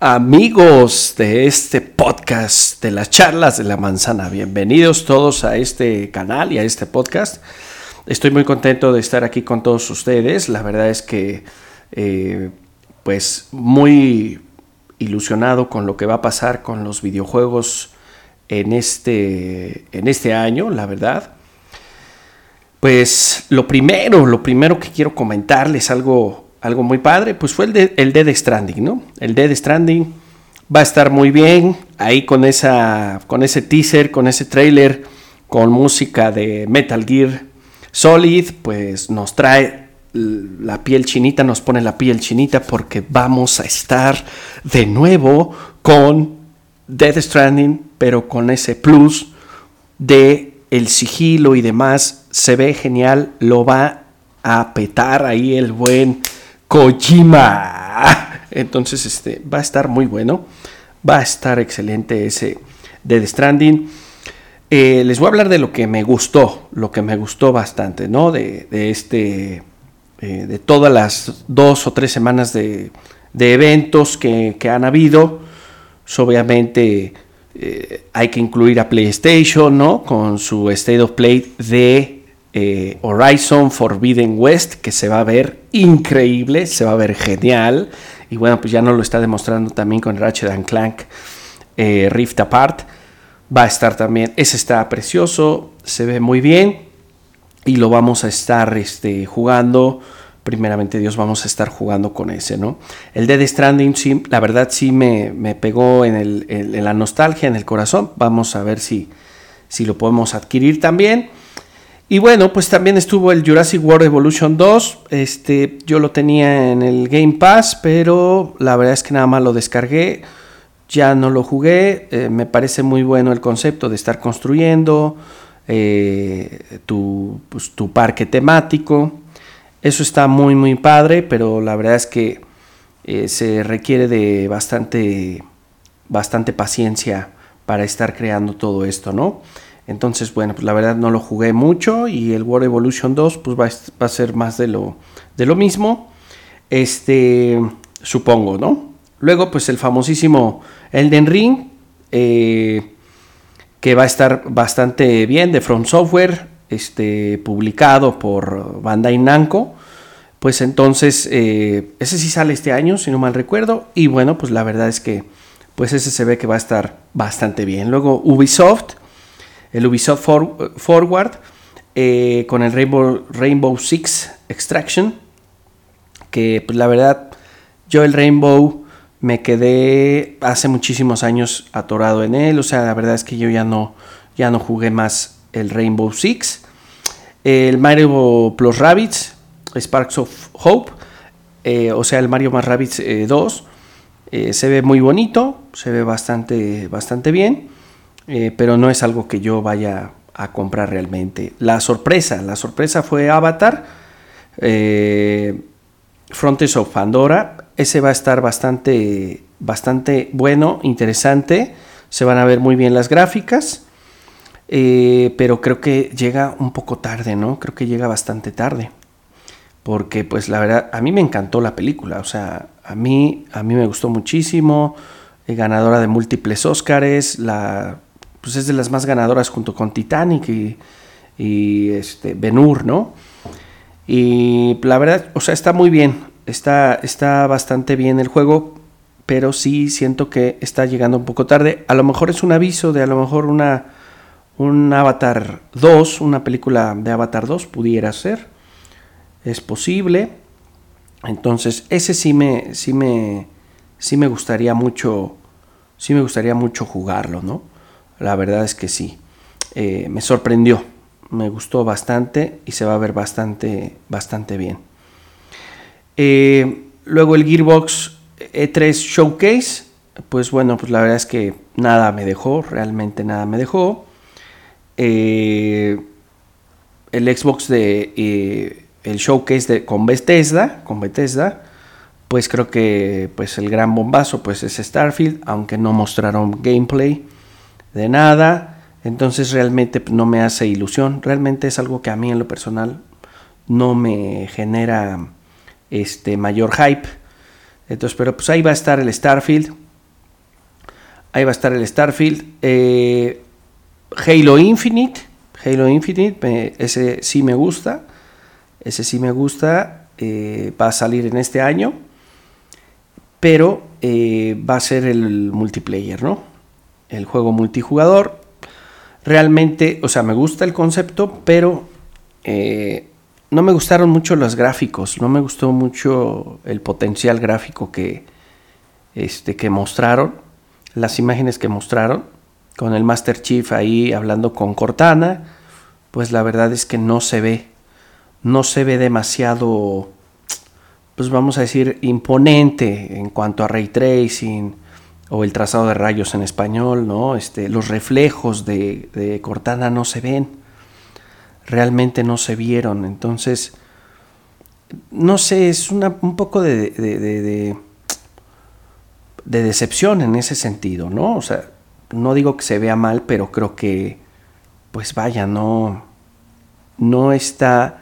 Amigos de este podcast de las charlas de la manzana, bienvenidos todos a este canal y a este podcast. Estoy muy contento de estar aquí con todos ustedes. La verdad es que, eh, pues, muy ilusionado con lo que va a pasar con los videojuegos en este, en este año, la verdad. Pues lo primero, lo primero que quiero comentarles, algo algo muy padre, pues fue el, de, el Dead Stranding, ¿no? El Dead Stranding va a estar muy bien ahí con, esa, con ese teaser, con ese trailer, con música de Metal Gear Solid, pues nos trae la piel chinita, nos pone la piel chinita porque vamos a estar de nuevo con Dead Stranding, pero con ese plus de el sigilo y demás, se ve genial, lo va a petar ahí el buen Kojima. Entonces, este, va a estar muy bueno. Va a estar excelente ese Dead Stranding. Eh, les voy a hablar de lo que me gustó, lo que me gustó bastante, ¿no? De, este, eh, de todas las dos o tres semanas de, eventos que, han habido. Pues, obviamente eh, hay que incluir a PlayStation, ¿no? Con su State of Play de eh, Horizon Forbidden West, que se va a ver increíble, se va a ver genial. Y bueno, pues ya nos lo está demostrando también con Ratchet and Clank eh, Rift Apart. Va a estar también, ese está precioso, se ve muy bien. Y lo vamos a estar este, jugando. Primeramente Dios, vamos a estar jugando con ese, ¿no? El Dead Stranding, sí, la verdad sí me, pegó en, el, en, la nostalgia, en el corazón. Vamos a ver si, si lo podemos adquirir también. Y bueno, pues también estuvo el Jurassic World Evolution 2. Este, yo lo tenía en el Game Pass, pero la verdad es que nada más lo descargué. Ya no lo jugué. Eh, me parece muy bueno el concepto de estar construyendo eh, tu, pues, tu, parque temático. Eso está muy, muy padre, pero la verdad es que eh, se requiere de bastante, bastante paciencia para estar creando todo esto, ¿no? Entonces, bueno, pues la verdad no lo jugué mucho y el World Evolution 2 pues va a, ser más de lo, de lo mismo. Este, supongo, ¿no? Luego, pues el famosísimo Elden Ring, eh, que va a estar bastante bien de From Software, este, publicado por Bandai Namco. Pues entonces, eh, ese sí sale este año, si no mal recuerdo. Y bueno, pues la verdad es que, pues ese se ve que va a estar bastante bien. Luego Ubisoft el Ubisoft Forward eh, con el Rainbow, Rainbow Six Extraction, que pues la verdad yo el Rainbow me quedé hace muchísimos años atorado en él, o sea, la verdad es que yo ya no, ya no jugué más el Rainbow Six. El Mario Plus Rabbits, Sparks of Hope, eh, o sea, el Mario más Rabbits 2, eh, se ve muy bonito, se ve bastante, bastante bien. Eh, pero no es algo que yo vaya a comprar realmente. La sorpresa, la sorpresa fue Avatar, eh, Frontiers of Pandora, ese va a estar bastante, bastante bueno, interesante, se van a ver muy bien las gráficas, eh, pero creo que llega un poco tarde, ¿no? Creo que llega bastante tarde. Porque pues la verdad, a mí me encantó la película, o sea, a mí, a mí me gustó muchísimo, ganadora de múltiples Óscares, la pues es de las más ganadoras junto con Titanic y, y este, Benur, ¿no? Y la verdad, o sea, está muy bien, está, está bastante bien el juego, pero sí siento que está llegando un poco tarde. A lo mejor es un aviso de a lo mejor una un Avatar 2, una película de Avatar 2 pudiera ser. Es posible. Entonces, ese sí me sí me sí me gustaría mucho sí me gustaría mucho jugarlo, ¿no? La verdad es que sí. Eh, me sorprendió. Me gustó bastante y se va a ver bastante, bastante bien. Eh, luego el Gearbox E3 Showcase. Pues bueno, pues la verdad es que nada me dejó. Realmente nada me dejó. Eh, el Xbox de el showcase de, con Bethesda, con Bethesda, pues creo que pues el gran bombazo pues es Starfield, aunque no mostraron gameplay de nada. Entonces realmente no me hace ilusión. Realmente es algo que a mí en lo personal no me genera este mayor hype. Entonces, pero pues ahí va a estar el Starfield. Ahí va a estar el Starfield. Eh, Halo Infinite. Halo Infinite, ese sí me gusta. Ese sí me gusta. Eh, va a salir en este año. Pero eh, va a ser el multiplayer, ¿no? El juego multijugador. Realmente, o sea, me gusta el concepto, pero no me gustaron mucho los gráficos. No me gustó mucho el potencial gráfico que, este, que mostraron. Las imágenes que mostraron con el Master Chief ahí hablando con Cortana, pues la verdad es que no se ve, no se ve demasiado, pues vamos a decir, imponente en cuanto a ray tracing o el trazado de rayos en español, ¿no? Este, los reflejos de, Cortana no se ven, realmente no se vieron, entonces, no sé, es un poco de, de, de decepción en ese sentido, ¿no? O sea, no digo que se vea mal, pero creo que, pues vaya, no, no está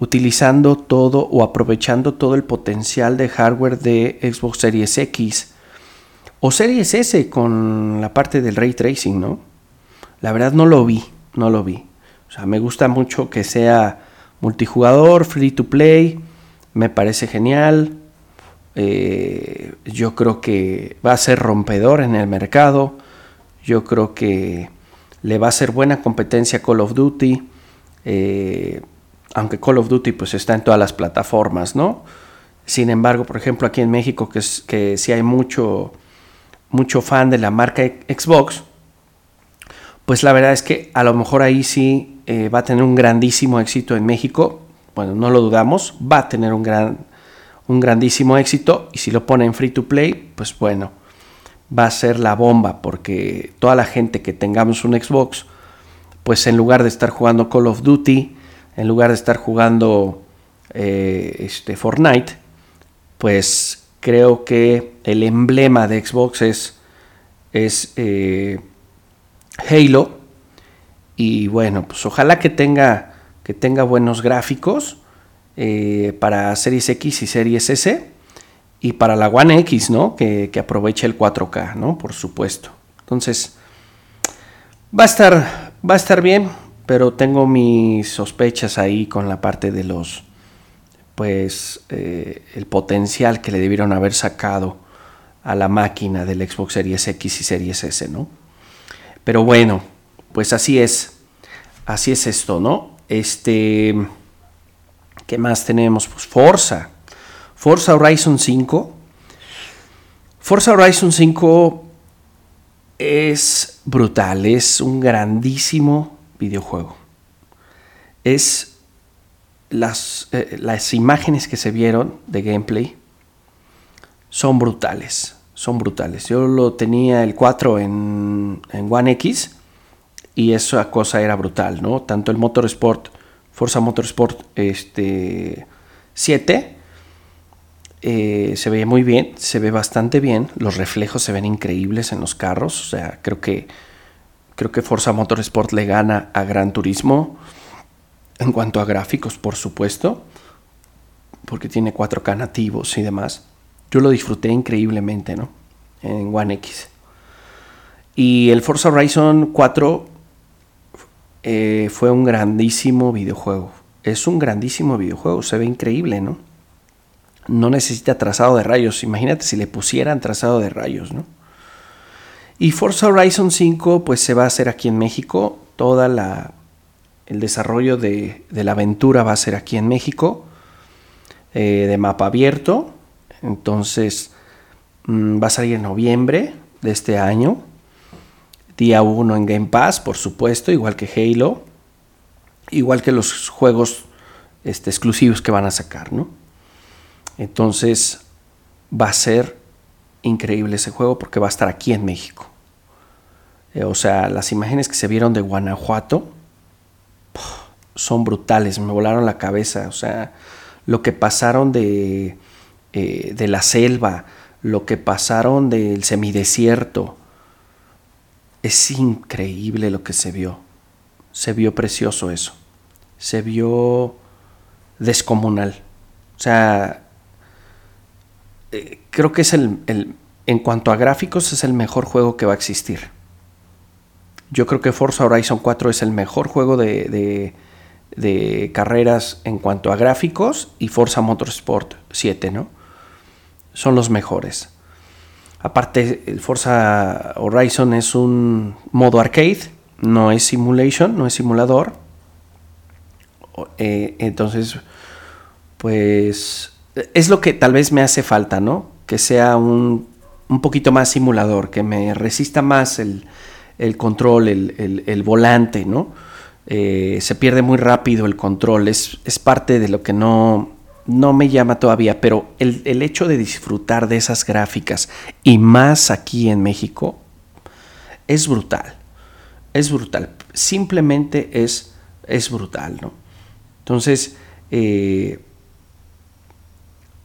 utilizando todo o aprovechando todo el potencial de hardware de Xbox Series X o Series S con la parte del ray tracing, ¿no? La verdad no lo vi, no lo vi. O sea, me gusta mucho que sea multijugador, free to play, me parece genial. Eh, yo creo que va a ser rompedor en el mercado. Yo creo que le va a ser buena competencia Call of Duty. Eh, aunque Call of Duty pues está en todas las plataformas, ¿no? Sin embargo, por ejemplo, aquí en México, que, es, que sí hay mucho, mucho fan de la marca Xbox, pues la verdad es que a lo mejor ahí sí eh, va a tener un grandísimo éxito en México. Bueno, no lo dudamos, va a tener un, gran, un grandísimo éxito. Y si lo pone en free to play, pues bueno, va a ser la bomba porque toda la gente que tengamos un Xbox, pues en lugar de estar jugando Call of Duty, en lugar de estar jugando eh, este, Fortnite, pues creo que el emblema de Xbox es, eh, Halo. Y bueno, pues ojalá que tenga, que tenga buenos gráficos eh, para Series X y Series S y para la One X, ¿no? Que, aproveche el 4K, ¿no? Por supuesto. Entonces, va a estar, va a estar bien, pero tengo mis sospechas ahí con la parte de los, pues, eh, el potencial que le debieron haber sacado a la máquina del Xbox Series X y Series S, ¿no? Pero bueno, pues así es, así es esto, ¿no? Este, ¿qué más tenemos? Pues Forza. Forza Horizon 5. Forza Horizon 5 es brutal, es un grandísimo videojuego. Es las, eh, las imágenes que se vieron de gameplay son brutales, son brutales. Yo lo tenía el 4 en, en One X y esa cosa era brutal, ¿no? Tanto el Motorsport, Forza Motorsport este, 7 eh, se ve muy bien, se ve bastante bien, los reflejos se ven increíbles en los carros, o sea, creo que creo que Forza Motorsport le gana a Gran Turismo en cuanto a gráficos, por supuesto, porque tiene 4K nativos y demás. Yo lo disfruté increíblemente, ¿no? En One X. Y el Forza Horizon 4 eh, fue un grandísimo videojuego. Es un grandísimo videojuego, se ve increíble, ¿no? no necesita trazado de rayos. Imagínate si le pusieran trazado de rayos, ¿no? Y Forza Horizon 5 pues se va a hacer aquí en México. Toda la el desarrollo de, la aventura va a ser aquí en México. Eh, de mapa abierto. Entonces mm, va a salir en noviembre de este año. Día 1 en Game Pass, por supuesto, igual que Halo. Igual que los juegos este, exclusivos que van a sacar, ¿no? Entonces va a ser increíble ese juego porque va a estar aquí en México. Eh, o sea, las imágenes que se vieron de Guanajuato son brutales, me volaron la cabeza. O sea, lo que pasaron de, eh, de la selva, lo que pasaron del semidesierto. Es increíble lo que se vio. Se vio precioso eso. Se vio descomunal. O sea, eh, creo que es el, en cuanto a gráficos es el mejor juego que va a existir. Yo creo que Forza Horizon 4 es el mejor juego de, carreras en cuanto a gráficos y Forza Motorsport 7, ¿no? Son los mejores. Aparte, el Forza Horizon es un modo arcade, no es simulation, no es simulador. Eh, entonces, pues es lo que tal vez me hace falta, ¿no? Que sea un, un poquito más simulador, que me resista más el, el control, el, el, volante, ¿no? Eh, se pierde muy rápido el control, es, es, parte de lo que no, no me llama todavía, pero el, el, hecho de disfrutar de esas gráficas y más aquí en México es brutal, es brutal, simplemente es, es brutal, ¿no? Entonces, eh,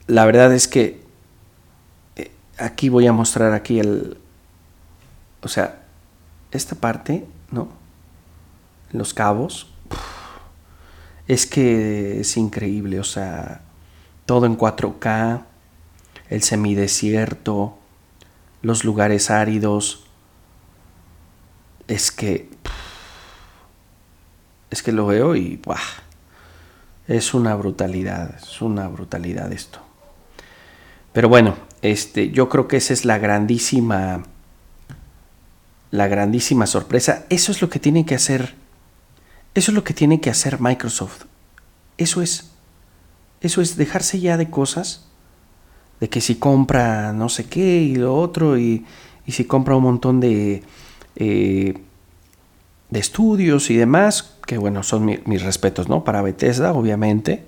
la verdad es que eh, aquí voy a mostrar aquí el, o sea, esta parte, ¿no? Los cabos, es que es increíble, o sea, todo en 4K, el semidesierto, los lugares áridos, es que, es que lo veo y, es una brutalidad, es una brutalidad esto. Pero bueno, este, yo creo que esa es la grandísima la grandísima sorpresa. Eso es lo que tiene que hacer. Eso es lo que tiene que hacer Microsoft. Eso es. Eso es dejarse ya de cosas. De que si compra no sé qué y lo otro. Y, y si compra un montón de. Eh, de estudios y demás. Que bueno, son mis respetos, ¿no? Para Bethesda, obviamente.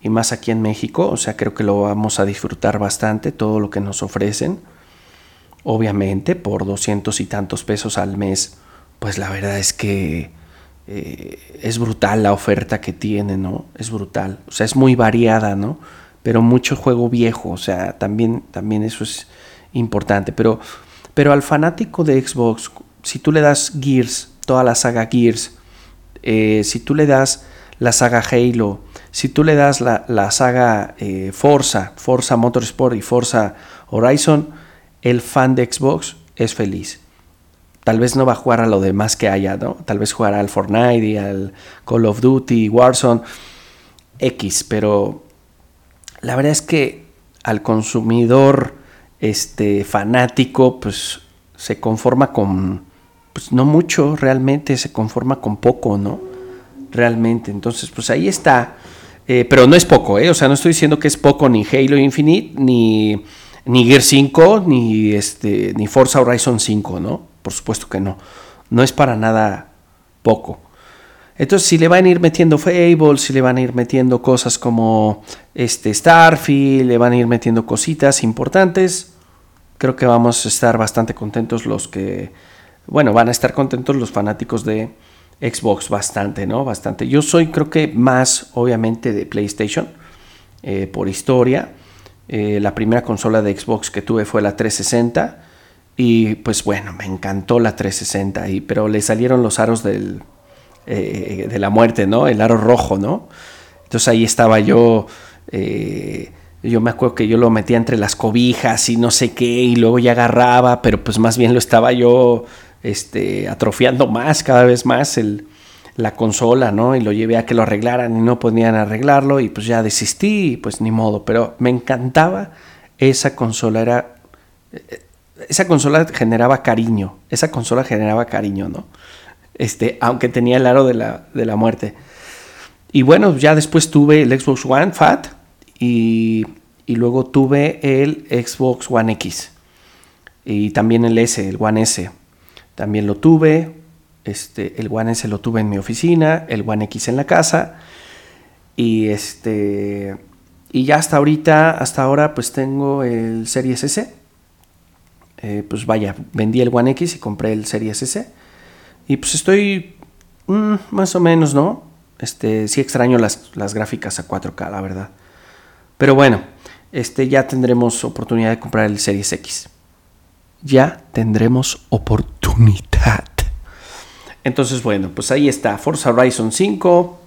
Y más aquí en México. O sea, creo que lo vamos a disfrutar bastante. Todo lo que nos ofrecen obviamente por doscientos y tantos pesos al mes, pues la verdad es que eh, es brutal la oferta que tiene, ¿no? Es brutal. O sea, es muy variada, ¿no? Pero mucho juego viejo, o sea, también, también eso es importante. Pero, pero al fanático de Xbox, si tú le das Gears, toda la saga Gears, eh, si tú le das la saga Halo, si tú le das la, la saga eh, Forza, Forza Motorsport y Forza Horizon, el fan de Xbox es feliz. Tal vez no va a jugar a lo demás que haya, ¿no? Tal vez jugará al Fortnite y al Call of Duty, Warzone, X, pero la verdad es que al consumidor este fanático pues se conforma con pues no mucho realmente se conforma con poco no realmente entonces pues ahí está eh, pero no es poco eh o sea no estoy diciendo que es poco ni Halo Infinite ni ni Gear 5, ni, este, ni Forza Horizon 5, ¿no? Por supuesto que no. No es para nada poco. Entonces, si le van a ir metiendo Fable, si le van a ir metiendo cosas como este Starfield, le van a ir metiendo cositas importantes, creo que vamos a estar bastante contentos los que, bueno, van a estar contentos los fanáticos de Xbox bastante, ¿no? Bastante. Yo soy, creo que más, obviamente, de PlayStation, eh, por historia. Eh, la primera consola de Xbox que tuve fue la 360 y pues bueno, me encantó la 360, y, pero le salieron los aros del, eh, de la muerte, ¿no? El aro rojo, ¿no? Entonces ahí estaba yo, eh, yo me acuerdo que yo lo metía entre las cobijas y no sé qué, y luego ya agarraba, pero pues más bien lo estaba yo este, atrofiando más, cada vez más el, la consola, ¿no? Y lo llevé a que lo arreglaran y no podían arreglarlo y pues ya desistí pues ni modo, pero me encantaba esa consola, era... Eh, esa consola generaba cariño, esa consola generaba cariño, ¿no? Este, aunque tenía el aro de la, de la muerte. Y bueno, ya después tuve el Xbox One Fat y, y luego tuve el Xbox One X y también el S, el One S. También lo tuve, este, el One S lo tuve en mi oficina, el One X en la casa. Y este. Y ya hasta ahorita, hasta ahora, pues tengo el Series S. Eh, pues vaya, vendí el One X y compré el Series S. Y pues estoy mm, más o menos, ¿no? Este, sí extraño las, las, gráficas a 4K, la verdad. Pero bueno, este, ya tendremos oportunidad de comprar el Series X. Ya tendremos oportunidad. Entonces, bueno, pues ahí está, Forza Horizon 5,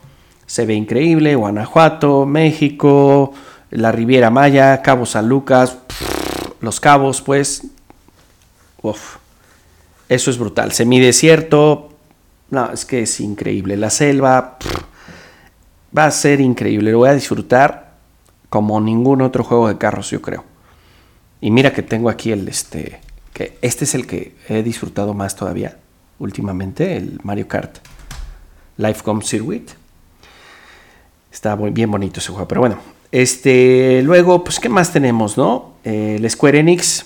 se ve increíble, Guanajuato, México, la Riviera Maya, Cabo San Lucas, los cabos, pues, Eso es brutal. Semidesierto, no, es que es increíble. La selva va a ser increíble. Lo voy a disfrutar como ningún otro juego de carros, yo creo. Y mira que tengo aquí el este, que este es el que he disfrutado más todavía últimamente, el Mario Kart Lifecom Circuit. Está muy bien bonito ese juego, pero bueno. Este, luego, pues, ¿qué más tenemos, no? Eh, el Square Enix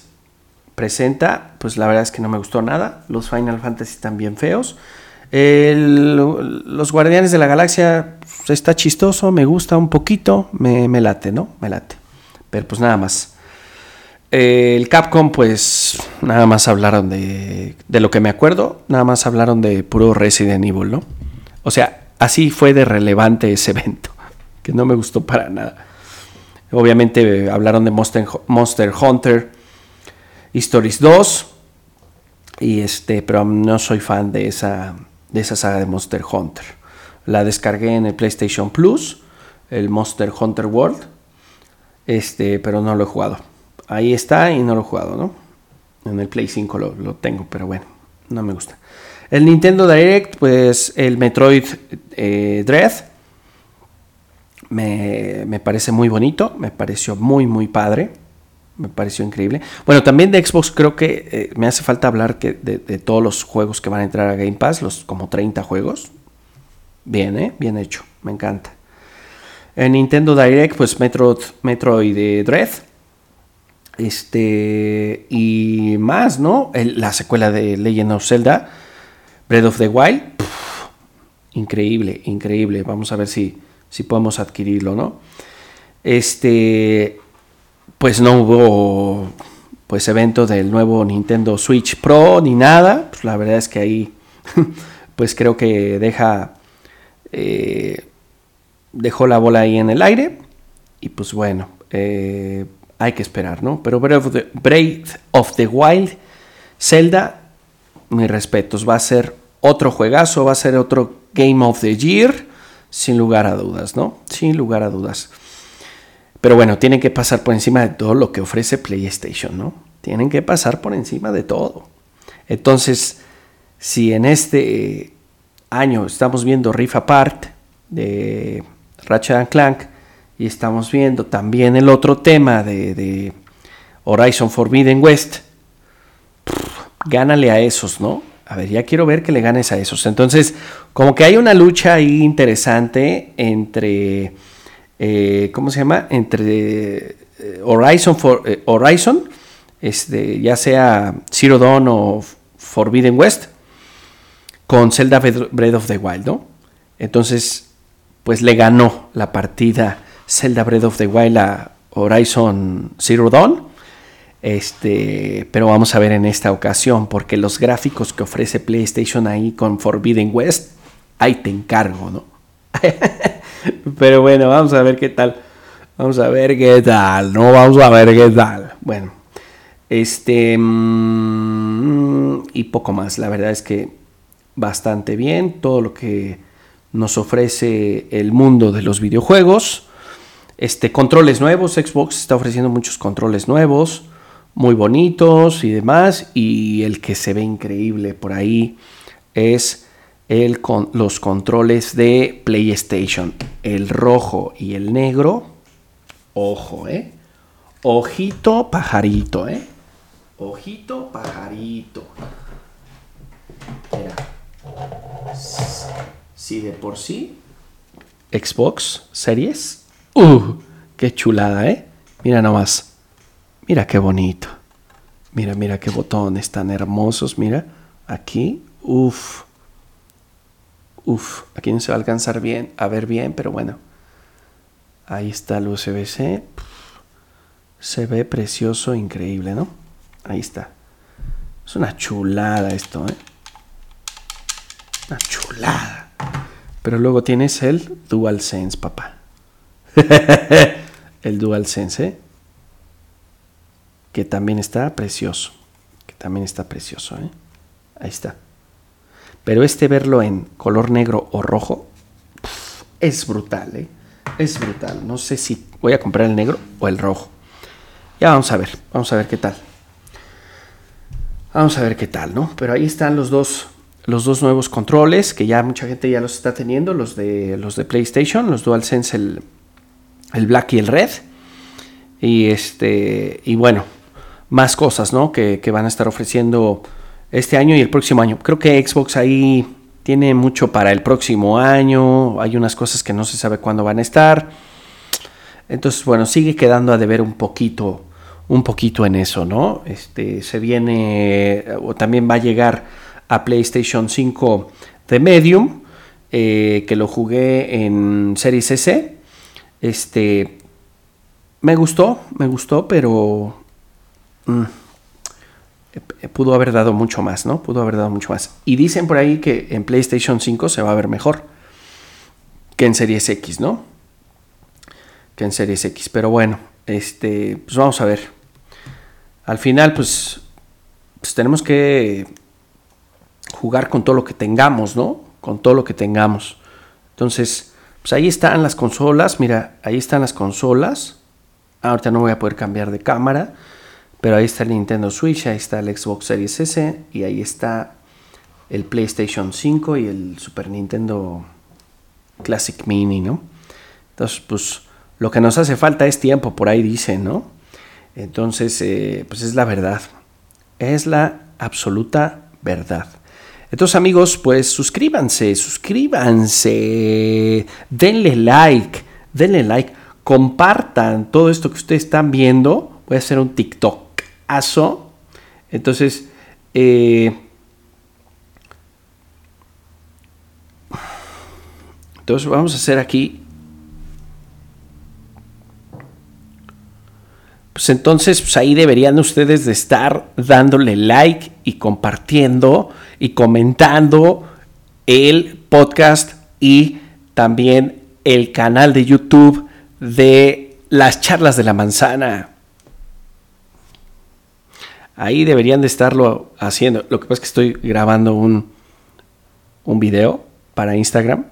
presenta, pues la verdad es que no me gustó nada. Los Final Fantasy están bien feos. los Guardianes de la Galaxia pues, está chistoso, me gusta un poquito, me, late, ¿no? Me late. Pero pues nada más. el Capcom, pues nada más hablaron de, de lo que me acuerdo, nada más hablaron de puro Resident Evil, ¿no? O sea, así fue de relevante ese evento, que no me gustó para nada. Obviamente hablaron de Monster, Monster Hunter, Stories 2, y este, pero no soy fan de esa, de esa saga de Monster Hunter. La descargué en el PlayStation Plus, el Monster Hunter World, este, pero no lo he jugado. Ahí está y no lo he jugado, ¿no? En el Play 5 lo, tengo, pero bueno, no me gusta. El Nintendo Direct, pues el Metroid eh, Dread, me, parece muy bonito, me pareció muy, muy padre, me pareció increíble. Bueno, también de Xbox creo que eh, me hace falta hablar que de, todos los juegos que van a entrar a Game Pass, los como 30 juegos. Bien, ¿eh? Bien hecho, me encanta. En Nintendo Direct, pues Metroid, Metroid Dread. Este, y más, ¿no? la secuela de Legend of Zelda, Breath of the Wild. increíble, increíble. Vamos a ver si, si podemos adquirirlo, ¿no? Este, pues no hubo pues evento del nuevo Nintendo Switch Pro ni nada. Pues la verdad es que ahí pues creo que deja eh, dejó la bola ahí en el aire y pues bueno eh, hay que esperar, ¿no? Pero Breath of, the, Breath of the Wild, Zelda, mis respetos, va a ser otro juegazo, va a ser otro Game of the Year sin lugar a dudas, ¿no? Sin lugar a dudas. Pero bueno, tienen que pasar por encima de todo lo que ofrece PlayStation, ¿no? Tienen que pasar por encima de todo. Entonces, si en este año estamos viendo Rift Apart de Ratchet Clank y estamos viendo también el otro tema de, Horizon Forbidden West, gánale a esos, ¿no? A ver, ya quiero ver que le ganes a esos. Entonces, como que hay una lucha ahí interesante entre, eh, ¿cómo se llama? Entre eh, Horizon, for, eh, Horizon este, ya sea Zero Dawn o Forbidden West, con Zelda Breath of the Wild, ¿no? Entonces, pues le ganó la partida Zelda Breath of the Wild a Horizon Zero Dawn. Este, pero vamos a ver en esta ocasión, porque los gráficos que ofrece PlayStation ahí con Forbidden West, ahí te encargo, ¿no? pero bueno, vamos a ver qué tal. Vamos a ver qué tal, ¿no? Vamos a ver qué tal. Bueno, este. Mm, y poco más. La verdad es que bastante bien. Todo lo que nos ofrece el mundo de los videojuegos. Este, controles nuevos. Xbox está ofreciendo muchos controles nuevos muy bonitos y demás. Y el que se ve increíble por ahí es el con, los controles de PlayStation. El rojo y el negro. Ojo, ¿eh? Ojito pajarito, ¿eh? Ojito pajarito. Mira. Si de por sí. Xbox Series. ¡Uh! ¡Qué chulada, eh! Mira nomás. Mira qué bonito. Mira, mira qué botones tan hermosos. Mira, aquí. Uf. Uf. Aquí no se va a alcanzar bien, a ver bien, pero bueno. Ahí está el USB-C. Se ve precioso, increíble, ¿no? Ahí está. Es una chulada esto, ¿eh? Una chulada. Pero luego tienes el DualSense, papá. el DualSense, ¿eh? que también está precioso, que también está precioso, ¿eh? ahí está. Pero este verlo en color negro o rojo es brutal, ¿eh? es brutal. No sé si voy a comprar el negro o el rojo. Ya vamos a ver, vamos a ver qué tal. Vamos a ver qué tal, ¿no? Pero ahí están los dos, los dos nuevos controles que ya mucha gente ya los está teniendo, los de, los de PlayStation, los DualSense, el, el Black y el Red. Y este, y bueno, más cosas, ¿no? Que, que van a estar ofreciendo este año y el próximo año. Creo que Xbox ahí tiene mucho para el próximo año. Hay unas cosas que no se sabe cuándo van a estar. Entonces, bueno, sigue quedando a deber un poquito, un poquito en eso, ¿no? Este, se viene, o también va a llegar a PlayStation 5 de Medium, eh, que lo jugué en Series S. Este, me gustó, me gustó, pero mm, pudo haber dado mucho más, ¿no? Pudo haber dado mucho más. Y dicen por ahí que en PlayStation 5 se va a ver mejor que en Series X, ¿no? que en Series X. Pero bueno, este, pues vamos a ver. Al final, pues, pues tenemos que jugar con todo lo que tengamos, ¿no? Con todo lo que tengamos. Entonces, pues ahí están las consolas. Mira, ahí están las consolas. Ahorita no voy a poder cambiar de cámara. Pero ahí está el Nintendo Switch, ahí está el Xbox Series S y ahí está el PlayStation 5 y el Super Nintendo Classic Mini, ¿no? Entonces, pues lo que nos hace falta es tiempo, por ahí dicen, ¿no? Entonces, eh, pues es la verdad. Es la absoluta verdad. Entonces, amigos, pues suscríbanse, suscríbanse, denle like, denle like, compartan todo esto que ustedes están viendo. Voy a hacer un TikTokazo. Entonces, eh, entonces vamos a hacer aquí Pues entonces pues ahí deberían ustedes de estar dándole like y compartiendo y comentando el podcast y también el canal de YouTube de las charlas de la manzana. Ahí deberían de estarlo haciendo. Lo que pasa es que estoy grabando un, un video para Instagram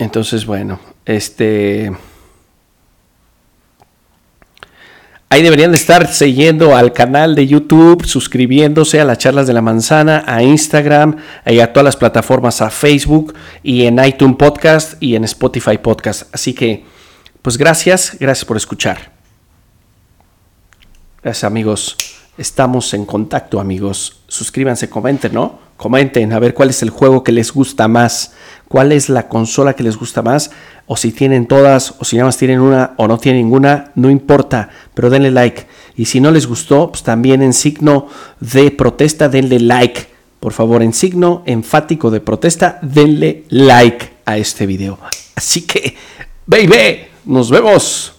Entonces, bueno, este... Ahí deberían de estar siguiendo al canal de YouTube, suscribiéndose a las charlas de la manzana, a Instagram y a todas las plataformas, a Facebook y en iTunes Podcast y en Spotify Podcast. Así que, pues gracias, gracias por escuchar. Gracias amigos. Estamos en contacto amigos. Suscríbanse, comenten, ¿no? Comenten a ver cuál es el juego que les gusta más cuál es la consola que les gusta más, o si tienen todas, o si nada más tienen una o no tienen ninguna, no importa, pero denle like. Y si no les gustó, pues también en signo de protesta, denle like. Por favor, en signo enfático de protesta, denle like a este video. Así que, baby, nos vemos.